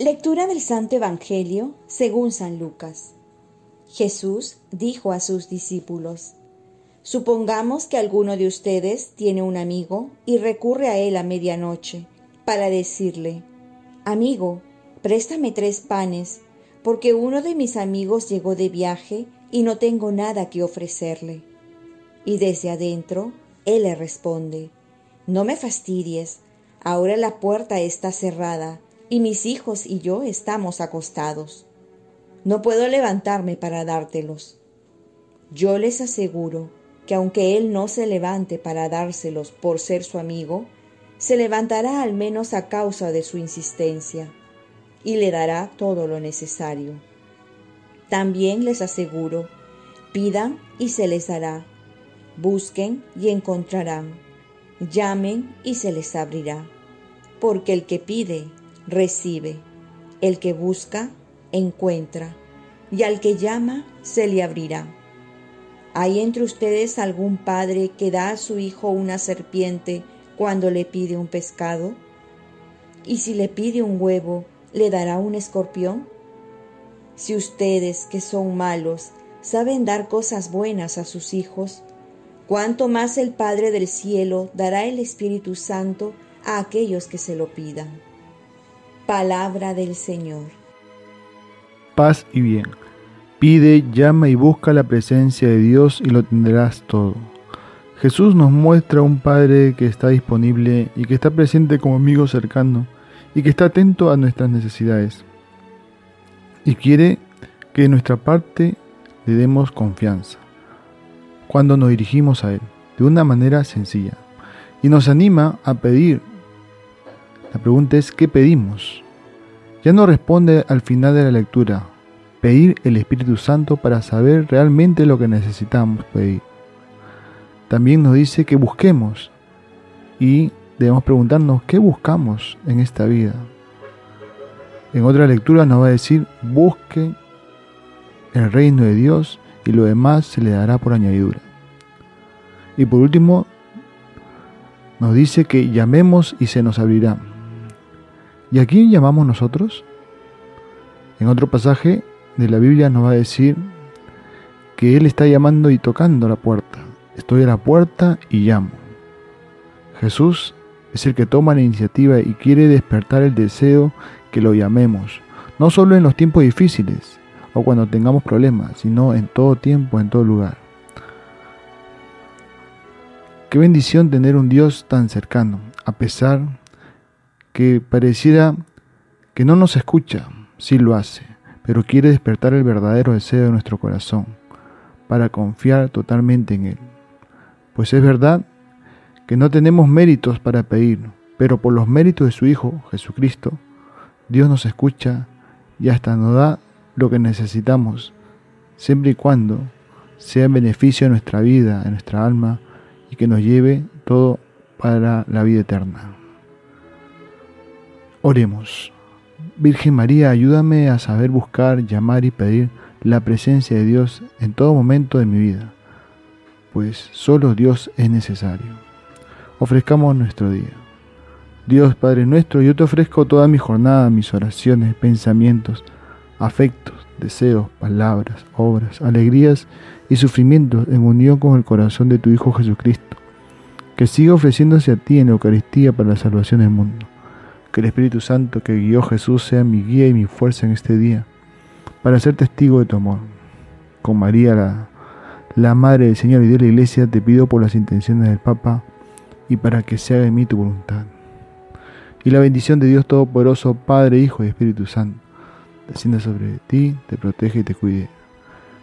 Lectura del Santo Evangelio según San Lucas. Jesús dijo a sus discípulos, Supongamos que alguno de ustedes tiene un amigo y recurre a él a medianoche para decirle, Amigo, préstame tres panes, porque uno de mis amigos llegó de viaje y no tengo nada que ofrecerle. Y desde adentro, él le responde, No me fastidies, ahora la puerta está cerrada y mis hijos y yo estamos acostados. No puedo levantarme para dártelos. Yo les aseguro que aunque él no se levante para dárselos por ser su amigo, se levantará al menos a causa de su insistencia y le dará todo lo necesario. También les aseguro, pidan y se les dará, busquen y encontrarán, llamen y se les abrirá, porque el que pide, recibe, el que busca, encuentra, y al que llama, se le abrirá. ¿Hay entre ustedes algún padre que da a su hijo una serpiente cuando le pide un pescado? ¿Y si le pide un huevo, le dará un escorpión? Si ustedes, que son malos, saben dar cosas buenas a sus hijos, cuánto más el Padre del cielo dará el Espíritu Santo a aquellos que se lo pidan. Palabra del Señor. Paz y bien. Pide, llama y busca la presencia de Dios y lo tendrás todo. Jesús nos muestra un Padre que está disponible y que está presente como amigo cercano y que está atento a nuestras necesidades. Y quiere que de nuestra parte le demos confianza cuando nos dirigimos a Él, de una manera sencilla. Y nos anima a pedir la pregunta es, ¿qué pedimos? Ya no responde al final de la lectura, pedir el Espíritu Santo para saber realmente lo que necesitamos pedir. También nos dice que busquemos y debemos preguntarnos qué buscamos en esta vida. En otra lectura nos va a decir, busque el reino de Dios y lo demás se le dará por añadidura. Y por último, nos dice que llamemos y se nos abrirá. ¿Y a quién llamamos nosotros? En otro pasaje de la Biblia nos va a decir que Él está llamando y tocando la puerta. Estoy a la puerta y llamo. Jesús es el que toma la iniciativa y quiere despertar el deseo que lo llamemos, no solo en los tiempos difíciles o cuando tengamos problemas, sino en todo tiempo, en todo lugar. Qué bendición tener un Dios tan cercano, a pesar que pareciera que no nos escucha, sí lo hace, pero quiere despertar el verdadero deseo de nuestro corazón para confiar totalmente en Él. Pues es verdad que no tenemos méritos para pedir, pero por los méritos de su Hijo, Jesucristo, Dios nos escucha y hasta nos da lo que necesitamos, siempre y cuando sea en beneficio de nuestra vida, de nuestra alma, y que nos lleve todo para la vida eterna. Oremos. Virgen María, ayúdame a saber buscar, llamar y pedir la presencia de Dios en todo momento de mi vida, pues solo Dios es necesario. Ofrezcamos nuestro día. Dios Padre nuestro, yo te ofrezco toda mi jornada, mis oraciones, pensamientos, afectos, deseos, palabras, obras, alegrías y sufrimientos en unión con el corazón de tu Hijo Jesucristo, que siga ofreciéndose a ti en la Eucaristía para la salvación del mundo. Que el Espíritu Santo que guió Jesús sea mi guía y mi fuerza en este día, para ser testigo de tu amor. Con María, la, la Madre del Señor y de la Iglesia, te pido por las intenciones del Papa y para que se haga en mí tu voluntad. Y la bendición de Dios Todopoderoso, Padre, Hijo y Espíritu Santo, descienda sobre ti, te protege y te cuide.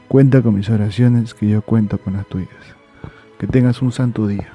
Cuenta con mis oraciones, que yo cuento con las tuyas. Que tengas un santo día.